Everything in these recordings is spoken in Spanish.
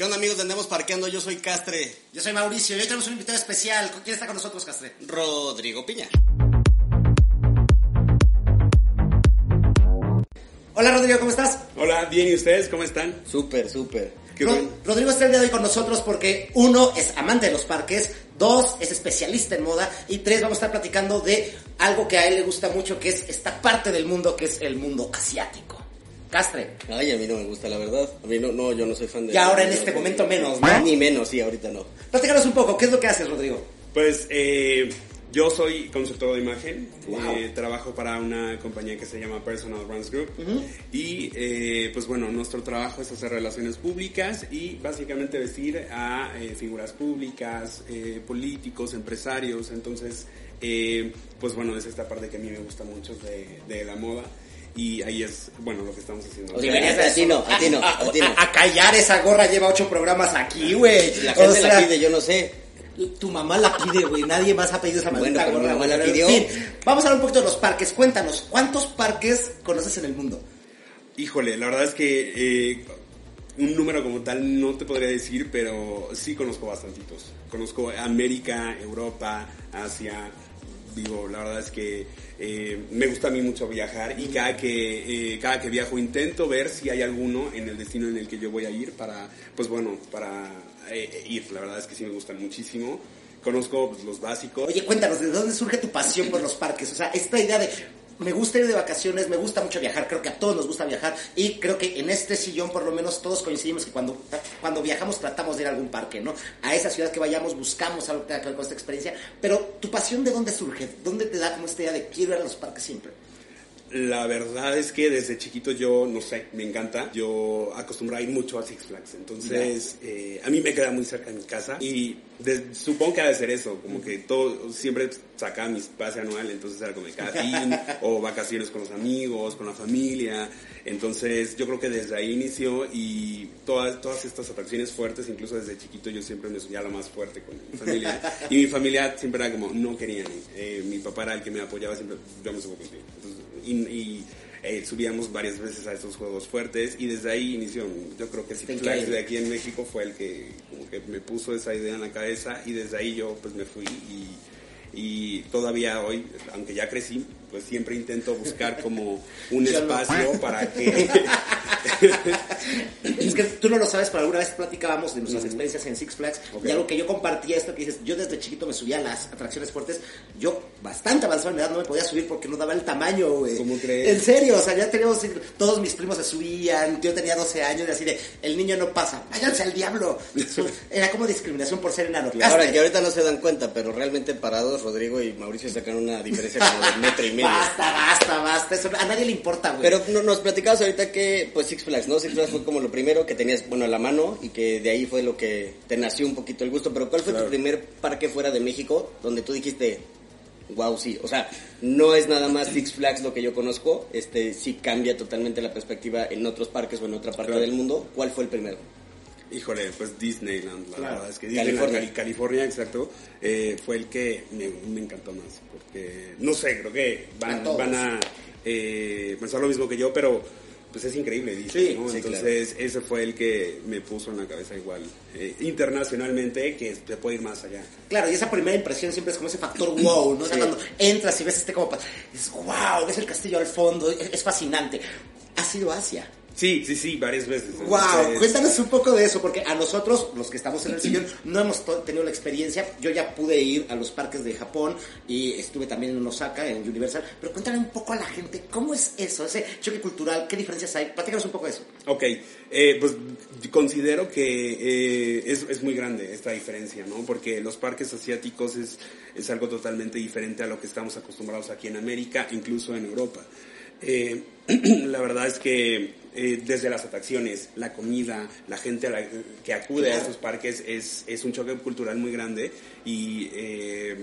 ¿Qué onda amigos de Andemos Parqueando? Yo soy Castre. Yo soy Mauricio y hoy tenemos un invitado especial. ¿Quién está con nosotros, Castre? Rodrigo Piña. Hola Rodrigo, ¿cómo estás? Hola, bien, ¿y ustedes cómo están? Súper, súper. Qué Ro- bueno. Rodrigo está el día de hoy con nosotros porque uno es amante de los parques, dos es especialista en moda y tres vamos a estar platicando de algo que a él le gusta mucho que es esta parte del mundo que es el mundo asiático. Castre. Ay, a mí no me gusta, la verdad. A mí no, no yo no soy fan de... Y ahora en este momento no, menos, ¿no? Ni menos, sí, ahorita no. Platícanos un poco, ¿qué es lo que haces, Rodrigo? Pues eh, yo soy consultor de imagen, Wow. eh, trabajo para una compañía que se llama Personal Brands Group y eh, pues bueno, nuestro trabajo es hacer relaciones públicas y básicamente vestir a eh, figuras públicas, eh, políticos, empresarios, entonces eh, pues bueno, es esta parte que a mí me gusta mucho de, de la moda y ahí es, bueno, lo que estamos haciendo. O sea, a ti no, a ti no, a. A, a callar esa gorra lleva ocho programas aquí, güey. La O gente sea, la pide, yo no sé. Tu mamá la pide, güey. Nadie más ha pedido esa Bueno, maldita mi mamá En fin, vamos a hablar un poquito de los parques. Cuéntanos, ¿cuántos parques conoces en el mundo? Híjole, la verdad es que eh, un número como tal no te podría decir, pero sí conozco bastantitos. Conozco América, Europa, Asia. Digo, la verdad es que eh, me gusta a mí mucho viajar y cada que, eh, cada que viajo intento ver si hay alguno en el destino en el que yo voy a ir para, pues bueno, para eh, ir. La verdad es que sí me gustan muchísimo. Conozco pues, los básicos. Oye, cuéntanos, ¿de dónde surge tu pasión por los parques? O sea, esta idea de me gusta ir de vacaciones, me gusta mucho viajar, creo que a todos nos gusta viajar y creo que en este sillón por lo menos todos coincidimos que cuando, cuando viajamos tratamos de ir a algún parque, ¿no? A esa ciudad que vayamos buscamos algo que tenga que ver con esta experiencia, pero tu pasión de dónde surge? ¿Dónde te da como esta idea de quiero ir a los parques siempre? La verdad es que desde chiquito yo, no sé, me encanta. Yo acostumbro a ir mucho a Six Flags. Entonces, eh, a mí me queda muy cerca de mi casa. Y de- supongo que ha de ser eso. Como que todo, siempre sacaba mis pase anual. Entonces era como de cada fin. o vacaciones con los amigos, con la familia. Entonces, yo creo que desde ahí inició. Y todas, todas estas atracciones fuertes, incluso desde chiquito, yo siempre me subía lo más fuerte con mi familia. y mi familia siempre era como, no querían. Eh, mi papá era el que me apoyaba siempre, yo me subo contigo. Entonces, y, y, eh, subíamos varias veces a estos juegos fuertes y desde ahí inició. Yo creo que Six Flags de aquí en México fue el que, como que me puso esa idea en la cabeza y desde ahí yo pues me fui y, y todavía hoy, aunque ya crecí, pues siempre intento buscar como un espacio para que... Es que tú no lo sabes, pero alguna vez platicábamos de nuestras experiencias en Six Flags y algo que yo compartía esto que dices, yo desde chiquito me subía a las atracciones fuertes, yo bastante avanzado en edad no me podía subir porque no daba el tamaño, güey. ¿Cómo crees? En serio, o sea, ya teníamos, todos mis primos se subían, yo tenía 12 años y así de, el niño no pasa, váyanse al diablo. Era como discriminación por ser enano. Ahora, que ahorita no se dan cuenta, pero realmente parados, Rodrigo y Mauricio sacan una diferencia como de metro y medio. Basta, basta, basta, eso a nadie le importa, güey. Pero no- nos platicabas ahorita que, pues Six Flags, ¿no? Six Flags fue como lo primero que tenías, bueno, a la mano y que de ahí fue lo que te nació un poquito el gusto. Pero ¿cuál fue Claro. tu primer parque fuera de México donde tú dijiste, wow, sí? O sea, no es nada más Six Flags lo que yo conozco, este sí cambia totalmente la perspectiva en otros parques o en otra parte Claro. del mundo. ¿Cuál fue el primero? Híjole, pues Disneyland, la Claro. verdad es que Disneyland, California. Cali- California, exacto, eh, fue el que me, me encantó más, porque, no sé, creo que van, a eh, pensar lo mismo que yo, pero pues es increíble Disney, Sí, ¿no? sí, Entonces, ese fue el que me puso en la cabeza igual, eh, internacionalmente, que se puede ir más allá. Claro, y esa primera impresión siempre es como ese factor wow, ¿no? O sea, Sí. cuando entras y ves este como... wow, ves el castillo al fondo, es, es fascinante. Ha sido Asia. Sí, sí, sí, varias veces. Wow, Entonces, cuéntanos un poco de eso, porque a nosotros, los que estamos en el sillón, no hemos tenido la experiencia. Yo ya pude ir a los parques de Japón y estuve también en Osaka, en Universal. Pero cuéntale un poco a la gente, ¿cómo es eso? Ese choque cultural, ¿qué diferencias hay? Platícanos un poco de eso. Ok, eh, pues considero que eh, es, es muy grande esta diferencia, ¿no? Porque los parques asiáticos es, es algo totalmente diferente a lo que estamos acostumbrados aquí en América, incluso en Europa. Eh, la verdad es que eh, desde las atracciones, la comida, la gente a la- que acude a estos parques es, es un choque cultural muy grande y eh,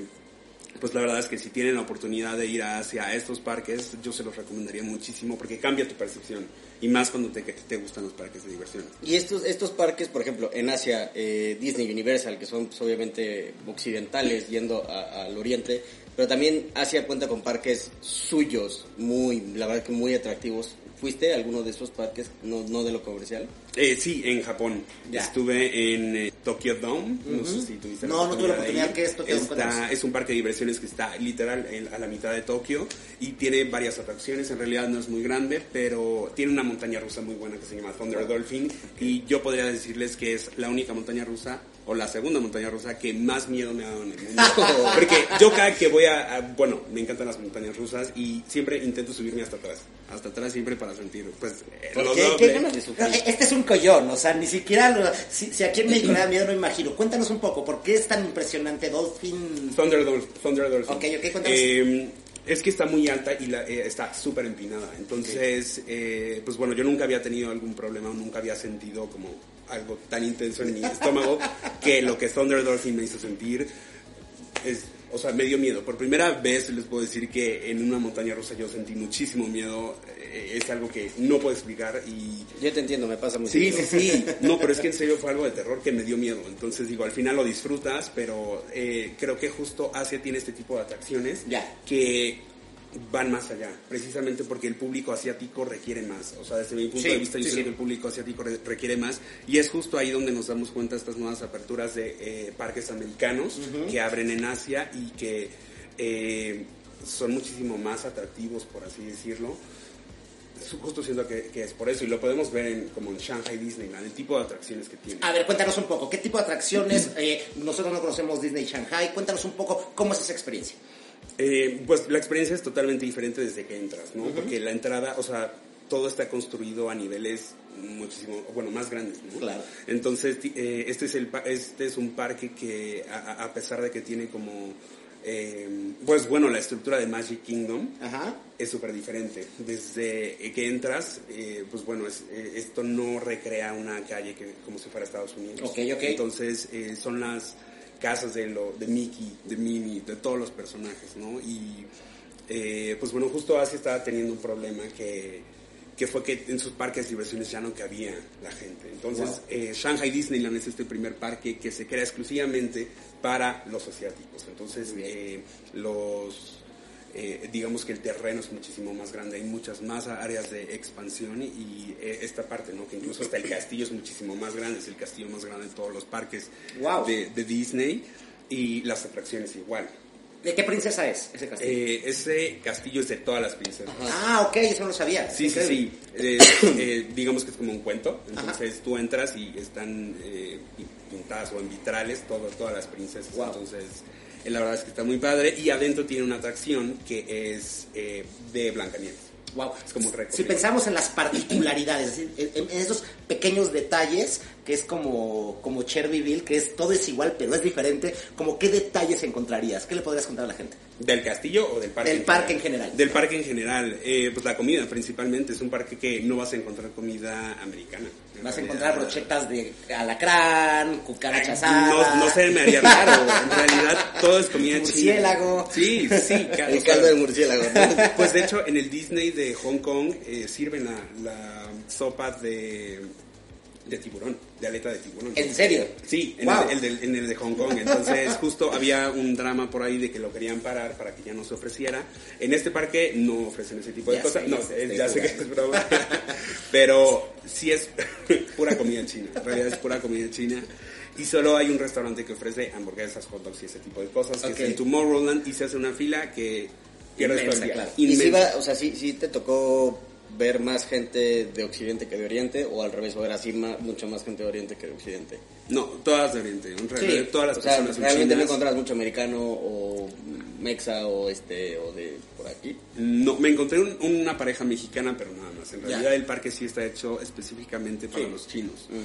pues la verdad es que si tienen la oportunidad de ir hacia estos parques, yo se los recomendaría muchísimo porque cambia tu percepción y más cuando te, te gustan los parques de diversión. Y estos, estos parques, por ejemplo, en Asia, eh, Disney, Universal, que son pues, obviamente occidentales yendo a- al oriente, pero también Asia cuenta con parques suyos, muy, la verdad que muy atractivos. ¿Fuiste a alguno de esos parques, no, no de lo comercial? Eh, sí, en Japón. Ya. Estuve en eh, Tokyo Dome. No sé si tuviste No, no tuve la oportunidad. ¿Qué es Tokyo Dome? Está- es un parque de diversiones que está literal en- a la mitad de Tokio y tiene varias atracciones. En realidad no es muy grande, pero tiene una montaña rusa muy buena que se llama Thunder Dolphin. Y yo podría decirles que es la única montaña rusa o la segunda montaña rusa que más miedo me ha dado en el mundo. Porque yo cada que voy a, a- bueno, me encantan las montañas rusas y siempre intento subirme hasta atrás. Hasta atrás siempre para sentir, pues, eh, ¿Por lo qué? doble. ¿Qué ganas de No, sufrir? e- este es un collón, o sea, ni siquiera lo- si, si aquí en México le da miedo, no imagino. Cuéntanos un poco, ¿por qué es tan impresionante Dolphin? Thunder, Dol- Thunder Dolphin. Ok, ok, cuéntanos. Eh, es que está muy alta y la- eh, está súper empinada. Entonces, eh, pues bueno, yo nunca había tenido algún problema, o nunca había sentido como algo tan intenso en mi estómago que lo que Thunder Dolphin me hizo sentir es, o sea, me dio miedo. Por primera vez les puedo decir que en una montaña rusa yo sentí muchísimo miedo. Eh, es algo que no puedo explicar y Yo te entiendo, me pasa muy Sí, sí, sí. No, pero es que en serio fue algo de terror que me dio miedo. Entonces, digo, al final lo disfrutas, pero eh, creo que justo Asia tiene este tipo de atracciones Ya. que van más allá, precisamente porque el público asiático requiere más. O sea, desde mi punto Sí, de vista, yo sí, creo sí. que el público asiático re- requiere más. Y es justo ahí donde nos damos cuenta de estas nuevas aperturas de eh, parques americanos que abren en Asia y que eh, son muchísimo más atractivos, por así decirlo. Justo siento que, que es por eso, y lo podemos ver en, como en Shanghai Disneyland, el tipo de atracciones que tiene. A ver, cuéntanos un poco, ¿qué tipo de atracciones? Eh, nosotros no conocemos Disney Shanghai, cuéntanos un poco cómo es esa experiencia. Eh, pues la experiencia es totalmente diferente desde que entras, ¿no? Porque la entrada, o sea, todo está construido a niveles muchísimo, bueno, más grandes, ¿no? Claro. Entonces, eh, este, es el, este es un parque que, a, pesar de que tiene como, eh, pues bueno, la estructura de Magic Kingdom, Ajá. es súper diferente. Desde que entras, eh, pues bueno, es- eh, esto no recrea una calle que, como si fuera Estados Unidos. Ok, ok. Entonces, eh, son las casas de, lo, de Mickey, de Minnie, de todos los personajes, ¿no? Y, eh, pues bueno, justo Asia estaba teniendo un problema que, que fue que en sus parques de diversiones ya no cabía la gente. Entonces, eh, Shanghai Disneyland es este primer parque que se crea exclusivamente para los asiáticos. Entonces, eh, los eh, digamos que el terreno es muchísimo más grande, hay muchas más áreas de expansión y eh, esta parte, ¿no? Que incluso hasta el castillo es muchísimo más grande, es el castillo más grande de todos los parques Wow. de, de Disney y las atracciones igual. ¿De qué princesa es ese castillo? Eh, ese castillo es de todas las princesas. Ah, ok, eso no lo sabía. Sí, sí, sí. Eh, digamos que es como un cuento. Entonces tú entras y están eh, pintadas o en vitrales todo- todas las princesas. Wow. Entonces, la verdad es que está muy padre. Y adentro tiene una atracción que es eh, de Blancanieves. Wow. Es como un récord. Si pensamos en las particularidades, en, en esos pequeños detalles, que es como, como Cherbyville, que es todo es igual, pero es diferente, como qué detalles encontrarías, qué le podrías contar a la gente. ¿Del castillo o del parque? Del parque en general. Del parque en general. Eh, pues la comida principalmente. Es un parque que no vas a encontrar comida americana. Vas a encontrar brochetas de alacrán, cucarachas No, no sé, me haría raro. En realidad todo es comida china. Murciélago. Sí, sí. ca- o El caldo de murciélago, ¿no? Pues de hecho, en el Disney de Hong Kong eh, sirven la, la sopa de, de tiburón, de aleta de tiburón. ¿En serio? Sí, en, Wow. el, el del- en el de Hong Kong. Entonces, justo había un drama por ahí de que lo querían parar para que ya no se ofreciera. En este parque no ofrecen ese tipo de Ya cosas. sé, no, ya ya sé que es broma. Pero sí es pura comida china. En realidad es pura comida china. Y solo hay un restaurante que ofrece hamburguesas, hot dogs y ese tipo de cosas, que es en Tomorrowland y se hace una fila que pierdes todo el Inmensa, día. claro. Y si va, o sea, sí, sí te tocó ver más gente de Occidente que de Oriente, o al revés, o era así ma- mucho más gente de Oriente que de Occidente. No, todas de Oriente. En realidad, Sí, todas las o sea, personas son realmente no encontrabas mucho americano o mexa o este o de por aquí. No, me encontré un- una pareja mexicana, pero nada más. En Ya. realidad el parque sí está hecho específicamente para Sí. los chinos. Mm.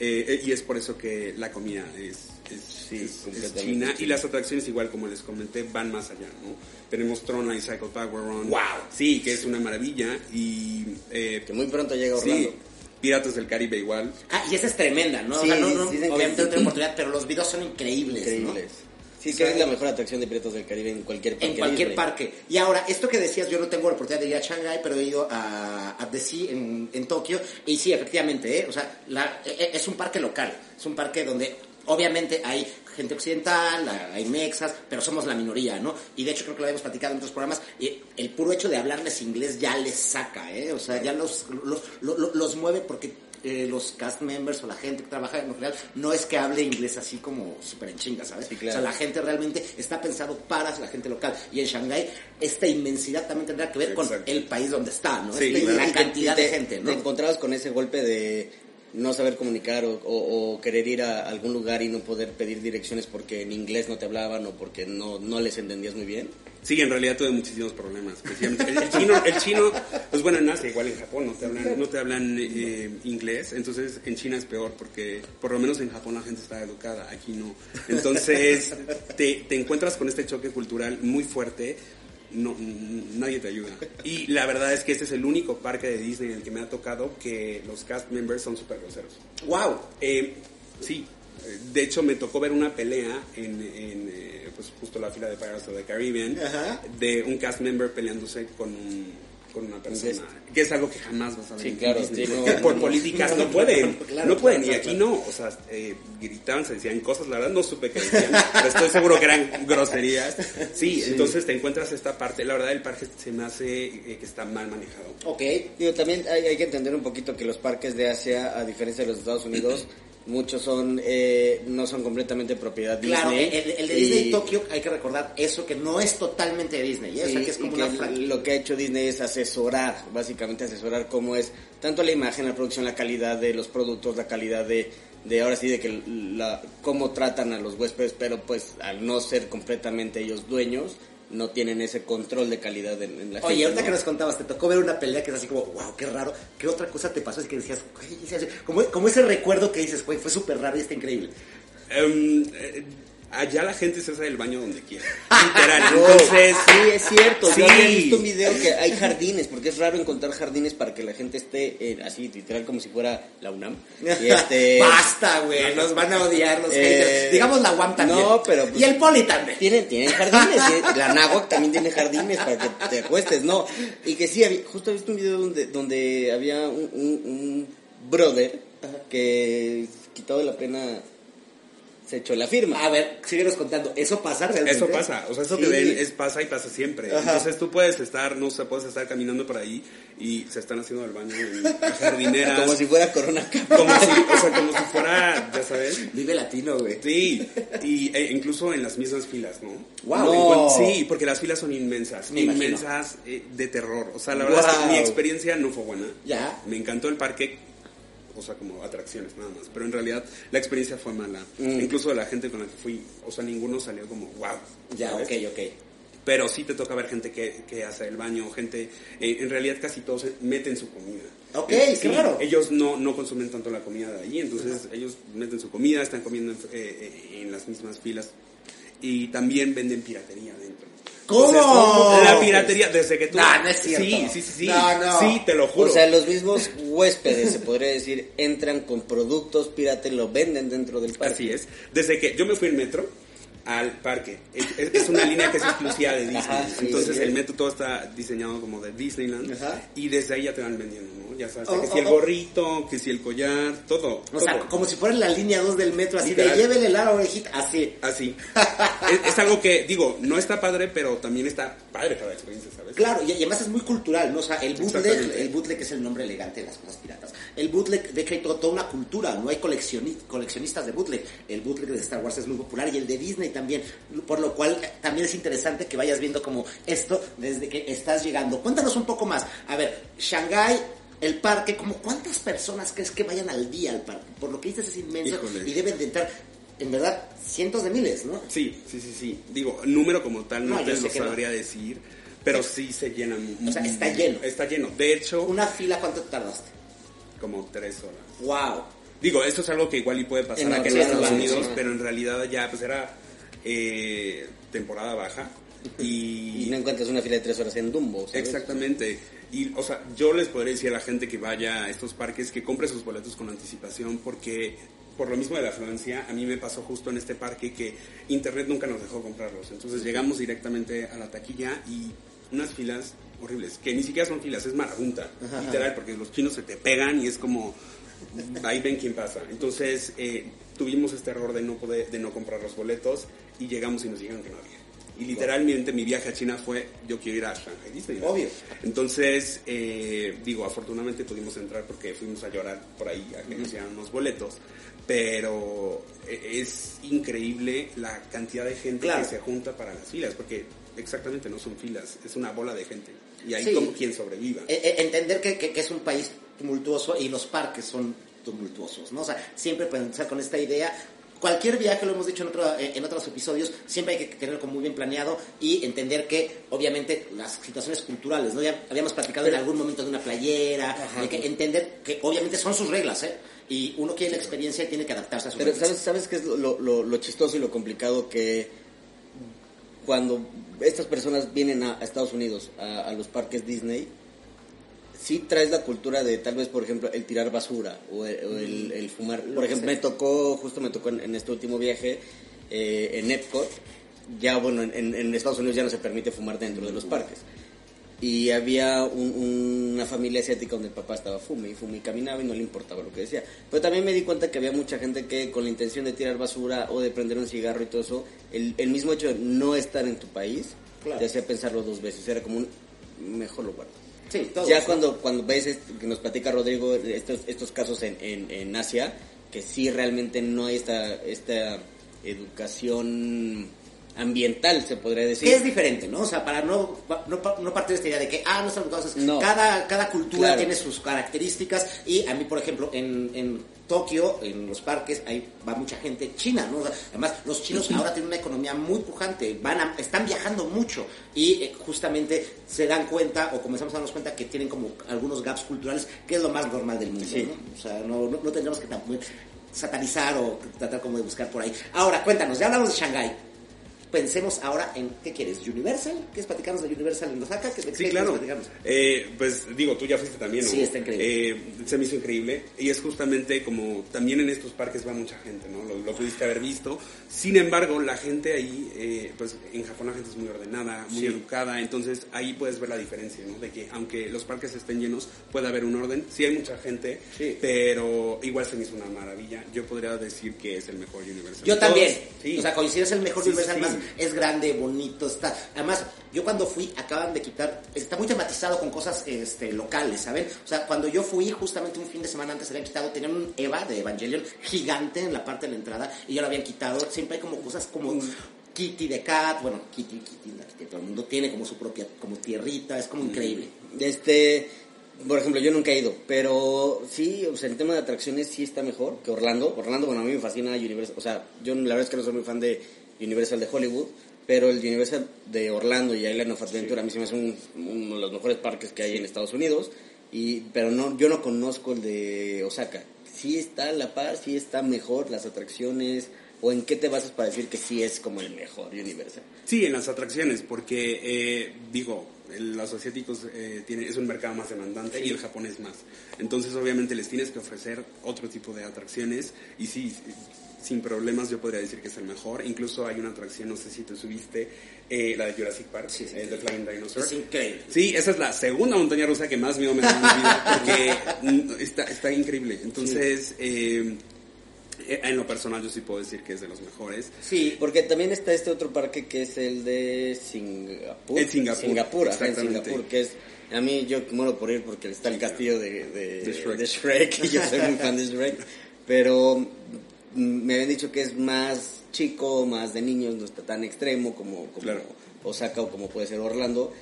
Eh, eh, y es por eso que la comida es, es, Sí, es- es china. Y las atracciones, igual como les comenté, van más allá. ¿no? Tenemos Tron y Cycle Power Run. ¡Wow! Sí, que es una maravilla. Y eh, Que muy pronto llega a sí, Orlando. Piratas del Caribe igual. Ah, y esa es tremenda, ¿no? Sí, o sea, no, no, obviamente no tengo oportunidad, pero los videos son increíbles, ¿no? Increíbles. Sí, que es la mejor atracción de Piratas del Caribe en cualquier parque. En cualquier Disney. parque. Y ahora, esto que decías, yo no tengo la oportunidad de ir a Shanghai, pero he ido a, a The Sea en, en Tokio. Y sí, efectivamente, ¿eh? o sea, la- e- es un parque local. Es un parque donde obviamente hay gente occidental, hay mexas, pero somos la minoría, ¿no? Y de hecho creo que lo habíamos platicado en otros programas. y el puro hecho de hablarles inglés ya les saca, ¿eh? O sea, ya los, los, los, los mueve porque eh, los cast members o la gente que trabaja en Montreal no es que hable inglés así como súper en chinga, ¿sabes? Sí, claro. O sea, la gente realmente está pensado para la gente local. Y en Shanghái, esta inmensidad también tendrá que ver con el país donde está, ¿no? Sí, Este- claro. la Y cantidad y te- de gente, ¿no? Te encontrabas con ese golpe de no saber comunicar o, querer ir a algún lugar y no poder pedir direcciones porque en inglés no te hablaban o porque no, no les entendías muy bien. Sí, en realidad tuve muchísimos problemas. El, chino, el chino, pues bueno, en igual en Japón, no te hablan, no te hablan eh, inglés, entonces en China es peor porque por lo menos en Japón la gente está educada, aquí no. Entonces te, te encuentras con este choque cultural muy fuerte, no, nadie te ayuda. Y la verdad es que este es el único parque de Disney en el que me ha tocado que los cast members son súper groseros. ¡Wow! Eh, sí, de hecho me tocó ver una pelea en, en, eh, pues justo la fila de Pirates of the Caribbean Ajá. de un cast member peleándose con un- con una persona, que es algo que jamás vas a ver Sí, claro, sí, no, por no, políticas no pueden, Claro, no pueden, claro, y aquí no, o sea, eh, gritaban, se decían cosas, la verdad no supe qué decían, pero estoy seguro que eran groserías, sí, entonces te encuentras esta parte, la verdad el parque se me hace eh, que está mal manejado. Ok. Digo, también hay, hay que entender un poquito que los parques de Asia, a diferencia de los Estados Unidos, muchos son eh, no son completamente propiedad Claro, Disney. el, el de Y- Disney Tokio hay que recordar eso que no es totalmente de Disney, ¿eh? o sea Sí, que es como y que una fran- lo que ha hecho Disney es asesorar, básicamente asesorar cómo es tanto la imagen, la producción, la calidad de los productos, la calidad de, de ahora sí de que la, cómo tratan a los huéspedes, pero pues al no ser completamente ellos dueños, no tienen ese control de calidad en, en la Oye, gente, ahorita ¿no? que nos contabas, te tocó ver una pelea que es así como, wow, qué raro. ¿Qué otra cosa te pasó? Es que decías, como, como ese recuerdo que dices, güey, fue súper raro y está increíble. Em, eh, allá la gente se hace del baño donde quiera, literal, entonces... sí, es cierto. Sí. Yo había visto un video que hay jardines, porque es raro encontrar jardines para que la gente esté eh, así, literal, como si fuera la UNAM. Y este, Basta, güey, nos van a odiar los Eh. Digamos la UAM también. no, pero, pues, y el Poli también. Tienen, tienen jardines, tiene- la Nahuac también tiene jardines para que te acuestes, no. Y que sí, había- justo he visto un video donde, donde había un, un- un brother que quitado de la pena se echó la firma. A ver, síguenos contando. ¿Eso pasa realmente? Eso pasa, o sea, eso Sí. que ven es pasa y pasa siempre. Ajá. Entonces tú puedes estar, no sé, puedes estar caminando por ahí y se están haciendo el baño en jardineras. Como si fuera Corona como si, o sea, como si fuera, ya sabes. Vive latino, güey. Sí, y e incluso en las mismas filas, ¿no? Encuent- Sí, porque las filas son inmensas, Me inmensas eh, de terror. O sea, la verdad es que mi experiencia no fue buena. Ya. Me encantó el parque, o sea, como atracciones nada más. Pero en realidad la experiencia fue mala. Mm. Incluso de la gente con la que fui, o sea, ninguno salió como, wow. Ya, ¿sabes? ok, ok. Pero sí te toca ver gente que, que hace el baño, gente, eh, en realidad casi todos meten su comida. Ok, Eh, raro. Ellos no, no consumen tanto la comida de allí, entonces ellos meten su comida, están comiendo en, eh, eh, en las mismas filas y también venden piratería dentro. ¿Cómo? La piratería, desde que tú... No, no es cierto. Sí, sí, sí, sí. No, no. Sí, te lo juro. O sea, los mismos huéspedes, se podría decir, entran con productos pirata y lo venden dentro del parque. Así es. Desde que yo me fui en metro al parque. Es, es- es una línea que es exclusiva de Disney. Ajá, sí, Entonces sí. el metro todo está diseñado como de Disneyland. Ajá. Y desde ahí ya te van vendiendo, ¿no? Ya sabes, que si el gorrito, que si el collar, todo. O sea, como si fuera en la línea 2 del metro, así Literal. de llévele la orejita, así. Así. es, es algo que, digo, no está padre, pero también está padre cada experiencia, ¿sabes? Claro, y, además es muy cultural, ¿no? O sea, el bootleg, el bootleg es el nombre elegante de las cosas piratas. El bootleg de que hay to- toda una cultura, no hay coleccioni- coleccionistas de bootleg. El bootleg de Star Wars es muy popular y el de Disney también, por lo cual eh, también es interesante que vayas viendo como esto desde que estás llegando. Cuéntanos un poco más. A ver, Shanghái, el parque, como cuántas personas crees que vayan al día al parque? Por lo que dices es inmenso Híjole. y deben de entrar, en verdad, cientos de miles, ¿no? Sí, sí, sí, sí. Digo, número como tal no, No, te sé lo no. sabría decir, pero sí se llena. O sea, está lleno. Está lleno. De hecho, Una fila, ¿cuánto tardaste? como tres horas. ¡Wow! Digo, esto es algo que igual y puede pasar En aquí en Estados Unidos, pero en realidad ya pues era eh, temporada baja. Y Y no encuentras una fila de tres horas en Dumbo, ¿sabes? exactamente. Y, o sea, yo les podría decir a la gente que vaya a estos parques que compre sus boletos con anticipación porque por lo mismo de la afluencia, a mí me pasó justo en este parque que internet nunca nos dejó comprarlos. Entonces llegamos directamente a la taquilla y unas filas horribles, que ni siquiera son filas, es marabunta, literal, porque los chinos se te pegan y es como, ahí ven quién pasa. Entonces eh, tuvimos este error de no poder, de no comprar los boletos y llegamos y nos dijeron que no había. Y literalmente mi viaje a China fue, yo quiero ir a Shanghai Disney. Obvio. Entonces, eh, digo, afortunadamente pudimos entrar porque fuimos a llorar por ahí a que nos dieran unos boletos. Pero eh, es increíble la cantidad de gente Claro. que se junta para las filas, porque exactamente no son filas, es una bola de gente. Y ahí Sí. como quien sobreviva. Eh, eh, entender que, que- que es un país tumultuoso y los parques son tumultuosos, ¿no? O sea, siempre pensar con esta idea. Cualquier viaje, lo hemos dicho en, otro- eh, en otros episodios, siempre hay que tenerlo como muy bien planeado y entender que, obviamente, las situaciones culturales, ¿no? Ya habíamos platicado en algún momento de una playera, Ajá. de que entender que, obviamente, son sus reglas, ¿eh? Y uno quiere la experiencia y tiene que adaptarse a sus Pero reglas. ¿sabes, ¿sabes qué es lo, lo- lo chistoso y lo complicado? Que cuando estas personas vienen a, a Estados Unidos, a, a los parques Disney, sí traes la cultura de tal vez, por ejemplo, el tirar basura o el, o el- el fumar. Lo Por ejemplo, me tocó, justo me tocó en, en este último viaje, eh, en Epcot, ya bueno, en, Estados Unidos ya no se permite fumar dentro de los parques. Y había un- una familia asiática donde el papá estaba fume y fume y caminaba y no le importaba lo que decía. Pero también me di cuenta que había mucha gente que con la intención de tirar basura o de prender un cigarro y todo eso, el, el mismo hecho de no estar en tu país Claro. te hacía pensarlo dos veces. Era como un, mejor lo guardo. Sí, todo. Ya cuando, cuando ves que nos platica Rodrigo estos, estos casos en, en, en Asia, que sí realmente no hay esta, esta educación ambiental, se podría decir. Que es diferente, ¿no? O sea, para no, no, no partir de esta idea de que, ah, no están cosas. No. Cada, cada cultura Claro. tiene sus características y a mí, por ejemplo, en, en Tokio, en los parques, ahí va mucha gente china, ¿no? Además, los chinos ahora tienen una economía muy pujante, van a- están viajando mucho y eh, justamente se dan cuenta o comenzamos a darnos cuenta que tienen como algunos gaps culturales, que es lo más normal del mundo, Sí. ¿no? O sea, no, no, no tendremos que tampoco satanizar o tratar como de buscar por ahí. Ahora, cuéntanos, ya hablamos de Shanghái. Pensemos ahora en, ¿qué quieres? ¿Universal? ¿Quieres platicarnos de Universal en Osaka? ¿Qué, qué Sí, quieres claro. Eh, pues digo, tú ya fuiste también, ¿no? Sí, está increíble. Eh, se me hizo increíble. Y es justamente como también en estos parques va mucha gente, ¿no? Lo, lo pudiste haber visto. Sin embargo, la gente ahí, eh, pues en Japón la gente es muy ordenada, muy Sí. educada. Entonces ahí puedes ver la diferencia, ¿no? De que aunque los parques estén llenos, puede haber un orden. Sí hay mucha gente, Sí. pero igual se me hizo una maravilla. Yo podría decir que es el mejor Universal. Yo también. Sí. O sea, coincides el mejor Universal, sí. Es grande, bonito, está. Además, yo cuando fui acaban de quitar, está muy tematizado con cosas este, locales, ¿saben? O sea, cuando yo fui justamente un fin de semana antes habían quitado, tenían un Eva de Evangelion gigante en la parte de la entrada y ya lo habían quitado. Siempre hay como cosas como Kitty de Cat, bueno, Kitty, Kitty, la todo el mundo tiene como su propia, como tierrita, es como increíble. Este, por ejemplo, yo nunca he ido, pero sí, o sea, el tema de atracciones sí está mejor que Orlando. Orlando, bueno, a mí me fascina Universal, o sea, yo la verdad es que no soy muy fan de Universal de Hollywood, pero el Universal de Orlando y Island of Adventure a mí se me hace un- uno de los mejores parques que hay en Estados Unidos, y, pero no, yo no conozco el de Osaka. Sí está a la par, sí está mejor las atracciones, o en qué te basas para decir que sí es como el mejor Universal. Sí, en las atracciones, porque eh, digo, los asiáticos eh, tienen, es un mercado más demandante y el japonés más. Entonces, obviamente, les tienes que ofrecer otro tipo de atracciones y sí, sí, sin problemas yo podría decir que es el mejor. Incluso hay una atracción, no sé si te subiste, eh, la de Jurassic Park, Sí, sí, eh, The Flying Dinosaur. Es increíble. Sí, esa es la segunda montaña rusa que más miedo me da en mi vida porque está, está increíble. Entonces, eh, eh, en lo personal yo sí puedo decir que es de los mejores. Sí, Porque también está este otro parque que es el de Singapur. El Singapur, Singapur, ajá, en exactamente. Singapur, que es... A mí yo muero por ir porque está el castillo de, de, De Shrek. de Shrek, y yo soy muy fan de Shrek. Pero me habían dicho que es más chico, más de niños, no está tan extremo como, como Claro. Osaka o como puede ser Orlando.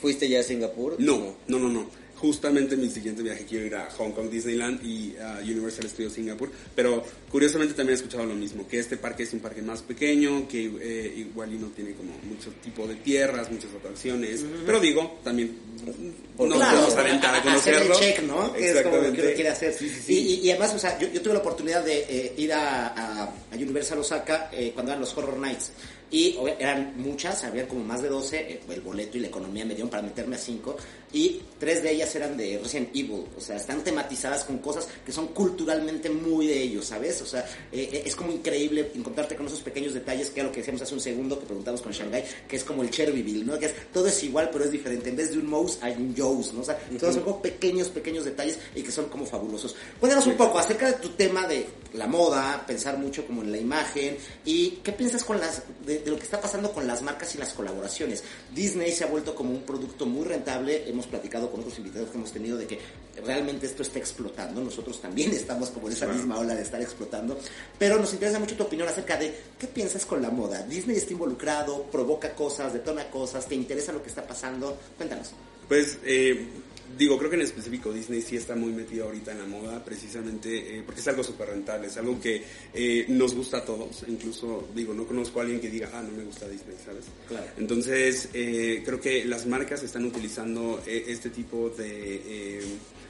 ¿Fuiste ya a Singapur? No, no, no, no. Justamente mi siguiente viaje quiero ir a Hong Kong Disneyland y a Universal Studios Singapur, pero curiosamente también he escuchado lo mismo, que este parque es un parque más pequeño, que eh, igual y no tiene como mucho tipo de tierras, muchas atracciones, pero digo, también nos claro, podemos aventar a hacer el conocerlo. check, ¿no? Que es como lo que uno Exactamente. quiere hacer. Sí, sí, sí. Y, y- y además, o sea, yo, yo tuve la oportunidad de eh, ir a, a- a Universal Osaka eh, cuando eran los Horror Nights. Y eran muchas, había como más de 12, eh, el boleto y la economía me dieron para meterme a 5. Y tres de ellas eran de Resident Evil. O sea, están tematizadas con cosas que son culturalmente muy de ellos, ¿sabes? O sea, eh, eh, es como increíble encontrarte con esos pequeños detalles, que era lo que decíamos hace un segundo, que preguntamos con Shanghai, que es como el Cherryville, ¿no? Que es, todo es igual, pero es diferente. En vez de un mouse, hay un Joe's, ¿no? O sea, todos son como pequeños, pequeños detalles y que son como fabulosos. Cuéntanos un poco acerca de tu tema de la moda, pensar mucho como en la imagen y qué piensas con las de de, lo que está pasando con las marcas y las colaboraciones. Disney se ha vuelto como un producto muy rentable. Hemos platicado con otros invitados que hemos tenido de que realmente esto está explotando. Nosotros también estamos como en esa misma ola de estar explotando. Pero nos interesa mucho tu opinión acerca de qué piensas con la moda. Disney está involucrado, provoca cosas, detona cosas, te interesa lo que está pasando. Cuéntanos. Pues eh, digo, creo que en específico Disney sí está muy metido ahorita en la moda, precisamente eh, porque es algo súper rentable, es algo que eh, nos gusta a todos, incluso, digo, no conozco a alguien que diga, ah, no me gusta Disney, ¿sabes? Claro. Entonces, creo que las marcas están utilizando este tipo de,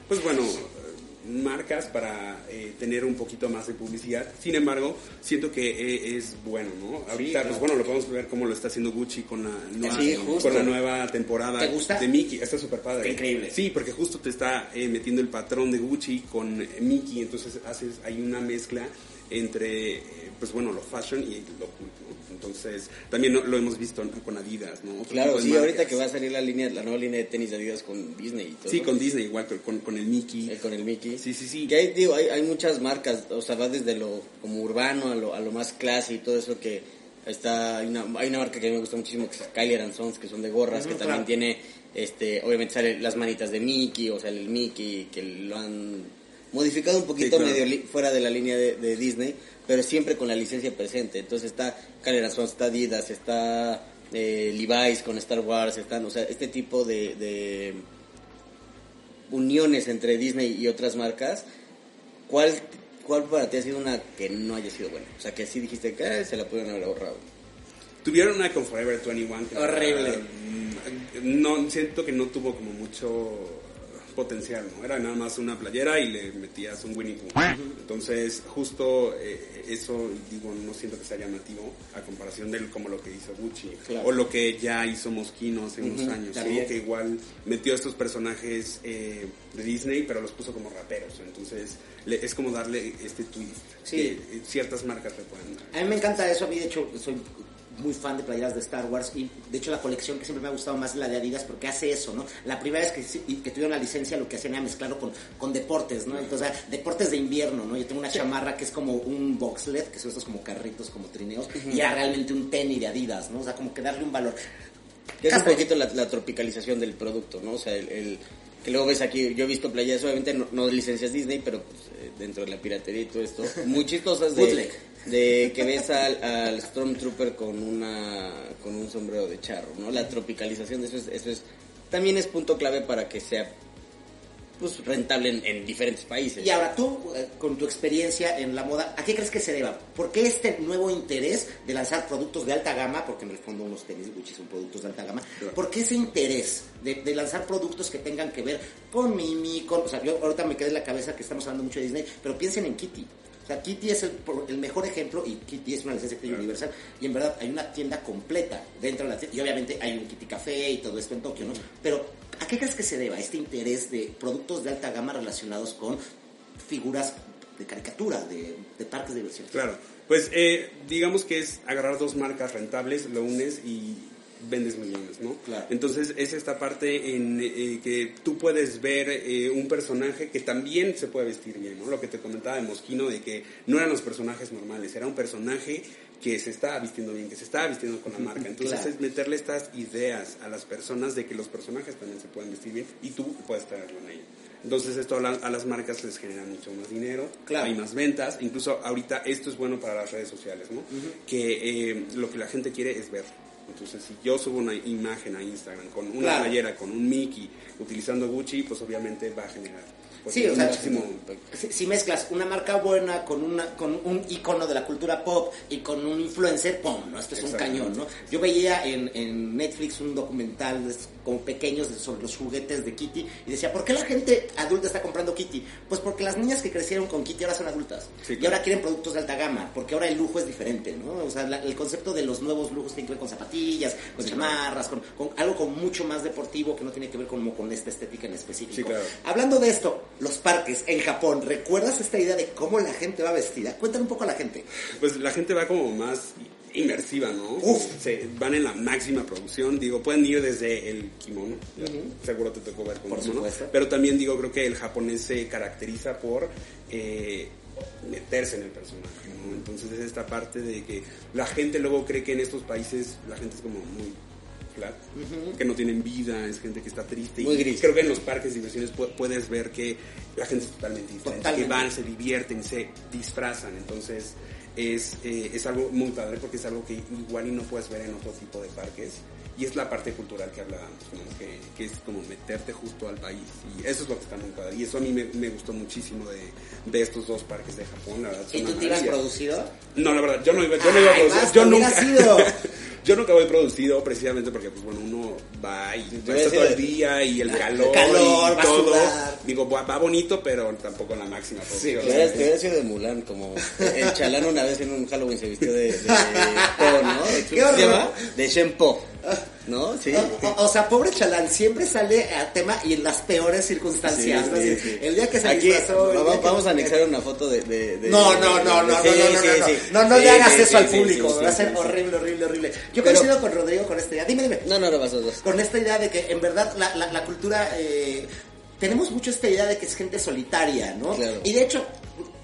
pues bueno, marcas para eh, tener un poquito más de publicidad. Sin embargo, siento que eh, es bueno, ¿no? Ahorita, pues bueno, lo podemos ver cómo lo está haciendo Gucci con la nueva, con la nueva temporada de Mickey. Está súper padre. increíble. Sí, porque justo te está eh, metiendo el patrón de Gucci con Mickey, entonces haces, hay una mezcla entre, pues bueno, lo fashion y lo culto. Entonces, también lo hemos visto con Adidas, ¿no? claro, sí, ahorita que va a salir la línea, la nueva línea de tenis de Adidas con Disney y todo. Sí, con Disney, igual con, con el Mickey. Eh, con el Mickey. Sí, sí, sí. Que hay, digo, hay, hay, muchas marcas, o sea, va desde lo como urbano a lo, a lo más clase y todo eso que está, hay una, hay una marca que a mí me gusta muchísimo que es Kylie Sons, que son de gorras, que también tiene, este, obviamente sale las manitas de Mickey, o sea, el Mickey, que lo han modificado un poquito medio fuera de la línea de Disney, pero siempre con la licencia presente. Entonces está Calerason, está Adidas, está eh, Levi's con Star Wars, están, o sea, este tipo de, uniones entre Disney y otras marcas. ¿Cuál, ¿Cuál para ti ha sido una que no haya sido buena? O sea, que sí dijiste que ah, se la pudieron haber ahorrado. Tuvieron una con Forever 21 que Horrible. no, siento que no tuvo como mucho potencial, ¿no? Era nada más una playera y le metías un Winnie Pooh. Entonces, justo eh, eso, digo, no siento que sea llamativo a comparación de como lo que hizo Gucci o lo que ya hizo Moschino hace unos años, que igual metió a estos personajes eh, de Disney, pero los puso como raperos. Entonces, es como darle este twist que ciertas marcas le pueden dar. A mí me encanta eso, a mí de hecho soy muy fan de playeras de Star Wars y de hecho la colección que siempre me ha gustado más es la de Adidas porque hace eso, ¿no? La primera vez que, que tuvieron la licencia lo que hacían era mezclarlo con, con deportes, ¿no? Entonces, deportes de invierno, ¿no? Yo tengo una chamarra que es como un boxlet, que son estos como carritos, como trineos, y era realmente un tenis de Adidas, ¿no? O sea, como que darle un valor. Es un poquito la, tropicalización del producto, ¿no? O sea, el, que luego ves aquí, yo he visto playeras, obviamente no, de licencias Disney, pero pues, eh, dentro de la piratería y todo esto, muy chistosas de de que ves al, Stormtrooper con una con un sombrero de charro, ¿no? La tropicalización de eso es, eso es también es punto clave para que sea pues rentable en, diferentes países. Y ahora tú, eh, con tu experiencia en la moda, ¿a qué crees que se deba? ¿Por qué este nuevo interés de lanzar productos de alta gama? Porque en el fondo unos tenis Gucci son productos de alta gama. ¿Por qué ese interés de, lanzar productos que tengan que ver con Mimi, con... O sea, yo ahorita me quedé en la cabeza que estamos hablando mucho de Disney, pero piensen en Kitty. Kitty es el, mejor ejemplo y Kitty es una licencia universal. Y en verdad hay una tienda completa dentro de la tienda. Y obviamente hay un Kitty Café y todo esto en Tokio, ¿no? Pero ¿a qué crees que se deba este interés de productos de alta gama relacionados con figuras de caricatura, de, parques de diversión? Claro, pues eh, digamos que es agarrar dos marcas rentables, lo unes y vendes millones, ¿no? Claro. Entonces es esta parte en eh, que tú puedes ver eh, un personaje que también se puede vestir bien, ¿no? Lo que te comentaba de Mosquino, de que no eran los personajes normales, era un personaje que se estaba vistiendo bien, que se estaba vistiendo con la marca. Entonces es meterle estas ideas a las personas de que los personajes también se pueden vestir bien y tú puedes traerlo en ello. Entonces esto a, las marcas les genera mucho más dinero, claro. hay más ventas, incluso ahorita esto es bueno para las redes sociales, ¿no? Que eh, lo que la gente quiere es ver entonces, si yo subo una imagen a Instagram con una playera, con un Mickey, utilizando Gucci, pues obviamente va a generar sí, o sea, si, mezclas una marca buena con una con un icono de la cultura pop y con un influencer, ¡pum! ¿no? Esto es un cañón, ¿no? Yo veía en, en Netflix un documental como pequeños sobre los juguetes de Kitty y decía, ¿por qué la gente adulta está comprando Kitty? Pues porque las niñas que crecieron con Kitty ahora son adultas y ahora quieren productos de alta gama, porque ahora el lujo es diferente, ¿no? O sea, el concepto de los nuevos lujos tiene que ver con zapatillas, con chamarras, con, con, algo con mucho más deportivo que no tiene que ver como con esta estética en específico. Hablando de esto, los parques en Japón, ¿recuerdas esta idea de cómo la gente va vestida? Cuéntame un poco a la gente. Pues la gente va como más inmersiva, ¿no? Uf. Se van en la máxima producción, digo, pueden ir desde el kimono, seguro te tocó ver con Por Pero también digo, creo que el japonés se caracteriza por... Eh, meterse en el personaje, ¿no? Entonces es esta parte de que la gente luego cree que en estos países la gente es como muy flat, que no tienen vida, es gente que está triste. Muy y gris. creo que en los parques de diversiones pu- puedes ver que la gente es totalmente diferente, Totalmente. que van, se divierten, se disfrazan, entonces es, eh, es algo muy padre porque es algo que igual y no puedes ver en otro tipo de parques y es la parte cultural que hablábamos, ¿no? que, que es como meterte justo al país y eso es lo que está muy padre y eso a mí me, me gustó muchísimo de, de estos dos parques de Japón, la verdad. ¿Y tú te ibas producido? No, la verdad, yo no iba, yo no iba a producir. Yo nunca, sido. yo nunca voy producido precisamente porque, pues bueno, uno va y Yo a todo el día y el calor, calor, y todo. Digo, va, va bonito, pero tampoco la máxima hubieras, te hubieras sido de Mulan, como el chalán una vez en un Halloween se vistió de, de Po, ¿no? ¿Cómo Qué se llama? De Shen Po, ¿no? Sí. O, o- sea, pobre Chalán, siempre sale a tema y en las peores circunstancias. Sí, ¿no? sí, sí. El día que se Aquí, disfrazó. el vamos, que- a anexar una foto de... de- de- No, no, no, no, no, no, no, no, no, no le hagas eso al público, va a ser horrible, horrible, horrible. Yo Pero- coincido con Rodrigo con esta idea. Dime, dime. No, no, no, vas a dos. Con esta idea de que en verdad la, la, la cultura... eh, tenemos mucho esta idea de que es gente solitaria, ¿no? Claro. Y de hecho...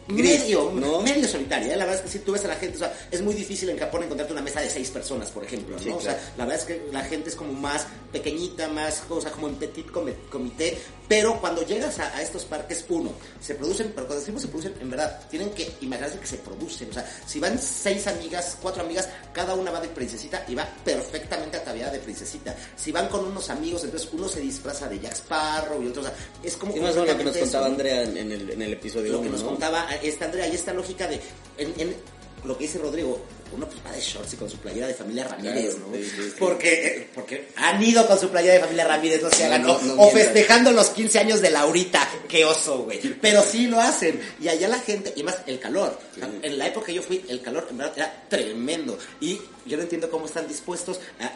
Gris, medio, ¿no? medio solitaria, ¿eh? la verdad es que si tú ves a la gente, o sea, es muy difícil en Japón encontrarte una mesa de seis personas, por ejemplo, ¿no? Sí, O sea, claro. la verdad es que la gente es como más pequeñita, más, o sea, como en petit comi- comité, pero cuando llegas a, a estos parques, uno, se producen, pero cuando decimos se producen, en verdad, tienen que imaginarse que se producen, o sea, si van seis amigas, cuatro amigas, cada una va de princesita y va perfectamente ataviada de princesita. Si van con unos amigos, entonces uno se disfraza de Jack Sparrow y otro, o sea, es como... Sí, más o menos lo que nos contaba. Andrea en, en el, en el episodio lo que 1, nos ¿no? contaba esta Andrea y esta lógica de en, en lo que dice Rodrigo uno pues va de shorts y con su playera de familia Ramírez, Claro, ¿no? sí, sí, sí. Porque, porque han ido con su playera de familia Ramírez, no se hagan, no, o- no o mientas. festejando los 15 años de Laurita, qué oso, güey. Pero sí lo hacen. Y allá la gente, y más el calor. En la época que yo fui, el calor en verdad era tremendo. Y yo no entiendo cómo están dispuestos a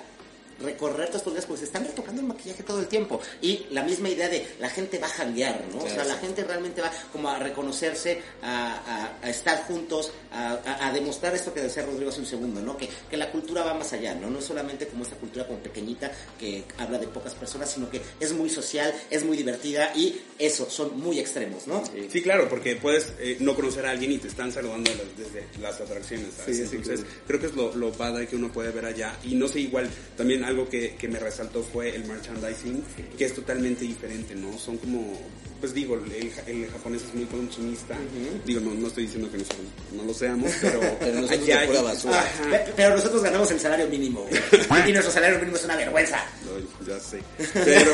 recorrer todos estos días porque se están retocando el maquillaje todo el tiempo y la misma idea de la gente va a janguear, ¿no? o sea, Claro. la gente realmente va como a reconocerse, a, a- a estar juntos, a, a- demostrar esto que decía Rodrigo hace un segundo, ¿no? Que, que la cultura va más allá, ¿no? No es solamente como esta cultura como pequeñita que habla de pocas personas, sino que es muy social, es muy divertida y eso, son muy extremos, ¿no? Sí, claro, porque puedes eh, no conocer a alguien y te están saludando desde las atracciones, ¿sabes? Sí, sí, Entonces, claro. creo que es lo, lo padre que uno puede ver allá. Y no sé, igual, también algo que, que me resaltó fue el merchandising, que es totalmente diferente, ¿no? Son como, pues digo, el, el japonés es muy consumista. Digo, no, no estoy diciendo que nosotros no lo seamos, pero, Pero nosotros allá de pura hay- basura. Ajá. Pe- Pero nosotros ganamos el salario mínimo. Y nuestro salario mínimo es una vergüenza. No, ya sé. Pero,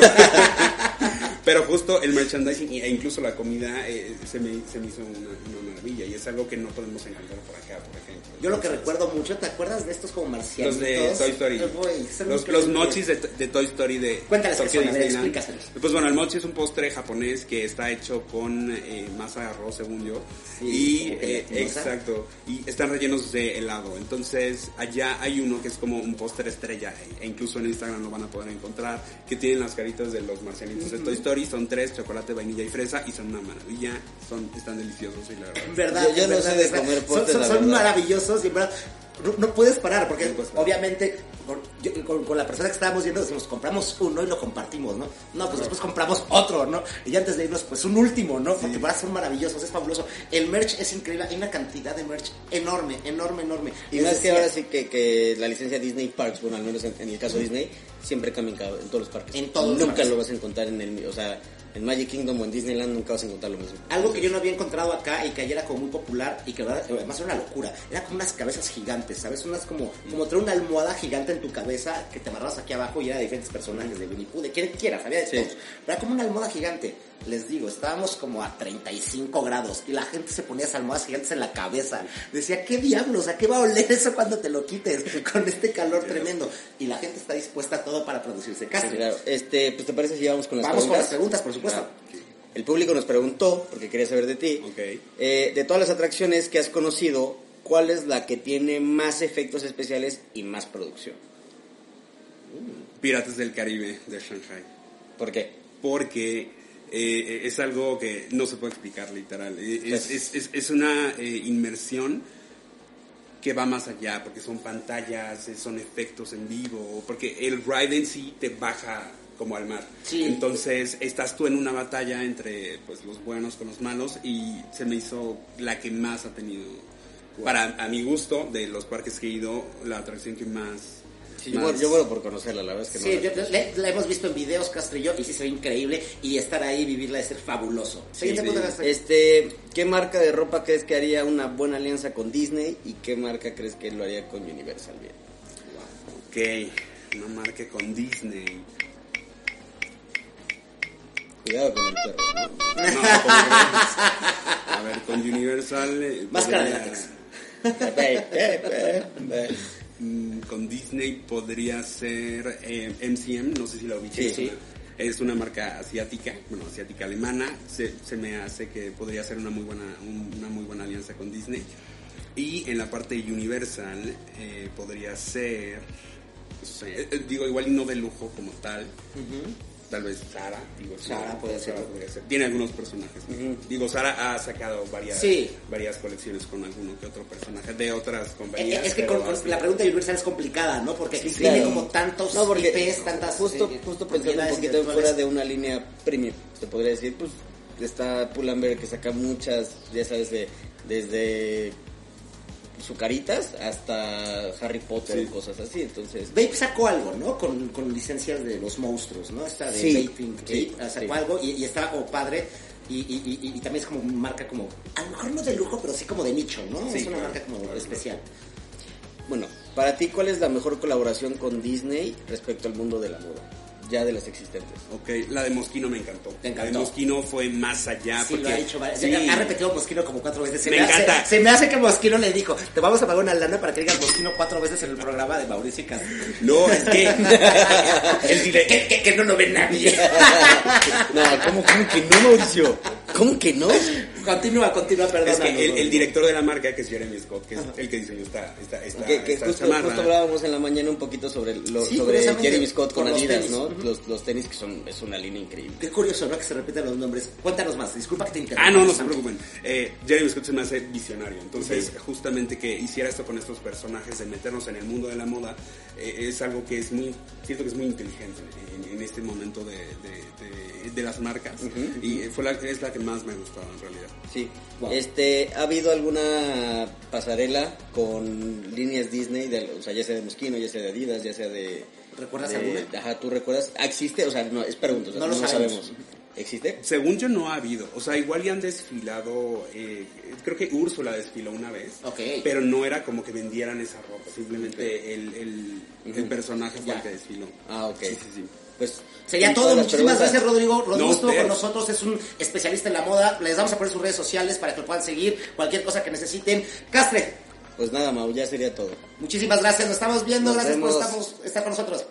pero justo el merchandising e incluso la comida eh, se, me, se me hizo una, una maravilla y es algo que no podemos encontrar por acá, por ejemplo. Yo lo que recuerdo mucho, ¿te acuerdas de estos como marcianitos? Los de Toy Story. Son Los, mochis de, de Toy Story de Cuéntales Tokyo son, ver. Pues bueno, el mochi es un postre japonés que está hecho con eh, masa de arroz, según yo. Sí, y eh, exacto. Y están rellenos de helado. Entonces, allá hay uno que es como un postre estrella. E incluso en Instagram lo van a poder encontrar. Que tienen las caritas de los marcianitos de Toy Story. Son tres, chocolate, vainilla y fresa. Y son una maravilla. Son, están deliciosos y la verdad. Verdad, Yo- no verdad, sé de comer Son, postres, son- la son verdad. Y verdad no, no puedes parar porque No parar. obviamente con, yo- con- con la persona que estábamos viendo decimos compramos uno y lo compartimos, ¿no? No, pues después compramos otro, ¿no? Y antes de irnos pues un último, ¿no? Porque para son maravillosos, es fabuloso. El merch es increíble, hay una cantidad de merch enorme, enorme, enorme. Y Les más que ahora sí que, que la licencia Disney Parks, bueno, al menos en, en el caso de Disney, siempre cambia en, todos los parques. En todos los Nunca parques. lo vas a encontrar en el, o sea, en Magic Kingdom o en Disneyland nunca vas a encontrar lo mismo. Algo que yo no había encontrado acá y que ayer era como muy popular y que además era una locura. Era como unas cabezas gigantes, ¿sabes? Unas como, como traer una almohada gigante en tu cabeza que te amarrabas aquí abajo y era de diferentes personajes, de Winnie Pooh, de quien quieras, había de Sí. todos. Pero era como una almohada gigante. Les digo, estábamos como a 35 grados y la gente se ponía esas almohadas gigantes en la cabeza. Decía, ¿qué diablos? ¿A qué va a oler eso cuando te lo quites? Con este calor tremendo. Y la gente está dispuesta a todo para producirse Sí, casting. claro. Este, pues te parece si vamos con las Vamos con las preguntas. preguntas, por supuesto. El público nos preguntó, porque quería saber de ti, Ok. eh, de todas las atracciones que has conocido, ¿cuál es la que tiene más efectos especiales y más producción? Piratas del Caribe de Shanghai. ¿Por qué? porque eh, es algo que no se puede explicar literal. Eh, Es, Pues- es- es- es una eh, inmersión que va más allá, porque son pantallas, eh, son efectos en vivo, porque el ride en sí te baja como al mar. Sí. Entonces estás tú en una batalla entre pues los buenos con los malos y se me hizo la que más ha tenido, para a mi gusto, de los parques que he ido, la atracción que más... Sí, yo, más- yo muero por conocerla, la verdad es que Sí, no. yo- le- la hemos visto en videos, Castro y yo, y sí se ve increíble. Y estar ahí, vivirla, es ser fabuloso. Siguiente sí. punto. Este, ¿qué marca de ropa crees que haría una buena alianza con Disney y qué marca crees que lo haría con Universal bien? Ok, una marca con Disney. Cuidado con el perro. ¿no? No, a ver, con Universal... eh, ve. Mm, con Disney podría ser eh, MCM, no sé si la ubiqué. Sí, sí. Es una marca asiática, bueno, asiática alemana. Se, se me hace que podría ser una muy buena, un- una muy buena alianza con Disney. Y en la parte Universal eh, podría ser, eh, digo, igual y no de lujo como tal. Tal vez Sara, digo, Sara puede ser. podría ser. Tiene algunos personajes. Digo, Sara ha sacado varias, Sí. varias colecciones con alguno que otro personaje de otras Eh, compañías. Es que con- la pregunta de Universal es complicada, ¿no? Porque Sí, tiene claro. como tantos No, porque IPs, tantas. justo, eh, justo pensando un poquito fuera de una línea premium, se podría decir, pues está Pull&Bear que saca muchas, ya sabes, de, desde sucaritas hasta Harry Potter Sí. y cosas así, entonces... Vape sacó algo, ¿no? Con, con licencias de los monstruos, ¿no? Esta de Sí, Vaping sí, Ape, sacó sí. algo y, y estaba como padre. Y, y, y- y también es como marca como, a lo mejor no de lujo, pero sí como de nicho, ¿no? Sí, es una claro, marca como claro, especial. Bueno, para ti, ¿cuál es la mejor colaboración con Disney respecto al mundo de la moda? Ya de las existentes. Ok, la de Mosquino me encantó. Te encantó. La de Mosquino fue más allá. sí, porque, lo ha varias- sí, Ha repetido Mosquino como cuatro veces. Se Me hace- encanta. Se, me hace que Mosquino le dijo, te vamos a pagar una lana para que digas Mosquino cuatro veces en el programa de Mauricio y. No, es que que, que- que no lo ve nadie. No, ¿cómo, cómo que no, Mauricio? ¿Cómo que no? Continúa, continúa, perdón. es que el, el director de la marca, que es Jeremy Scott, que es el que diseñó esta, esta, esta, Que, que esta justo, chamarra. justo hablábamos en la mañana un poquito sobre, lo, Sí, sobre Jeremy Scott con, con los Adidas, tenis. ¿no? Los, los tenis que son, es una línea increíble. Qué curioso, ¿no? Que se repiten los nombres. Cuéntanos más. Disculpa que te interrumpa. Ah, no, no se preocupen. Eh, Jeremy Scott se me hace visionario. Entonces, Sí. justamente que hiciera esto con estos personajes, de meternos en el mundo de la moda, eh, es algo que es muy, siento que es muy inteligente en, en este momento de, de, de- de las marcas. Y fue la, es la que más me ha gustado en realidad. Sí. Wow. Este, ¿ha habido alguna pasarela con líneas Disney, de, o sea, ya sea de Mosquino, ya sea de Adidas, ya sea de... ¿Recuerdas alguna? Ajá, ¿tú recuerdas? Ah, ¿Existe? O sea, no, es pregunta, o sea, No no, lo lo sabemos. sabemos. ¿Existe? Según yo no ha habido, o sea, igual ya han desfilado, eh, creo que Úrsula desfiló una vez, Ok. pero no era como que vendieran esa ropa, simplemente el, el, el personaje fue el que desfiló. Ah, ok. Sí, sí, sí. Pues... Sería todo. Muchísimas gracias, Rodrigo. Rodrigo No, estuvo con nosotros, es un especialista en la moda. Les vamos a poner sus redes sociales para que lo puedan seguir. Cualquier cosa que necesiten. Castre, Pues nada, Mau, ya sería todo. muchísimas gracias. Nos estamos viendo. Nos gracias por vemos. estamos- estar con nosotros.